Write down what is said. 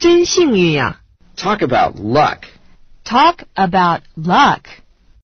真幸运呀！Talk about luck. Talk about luck.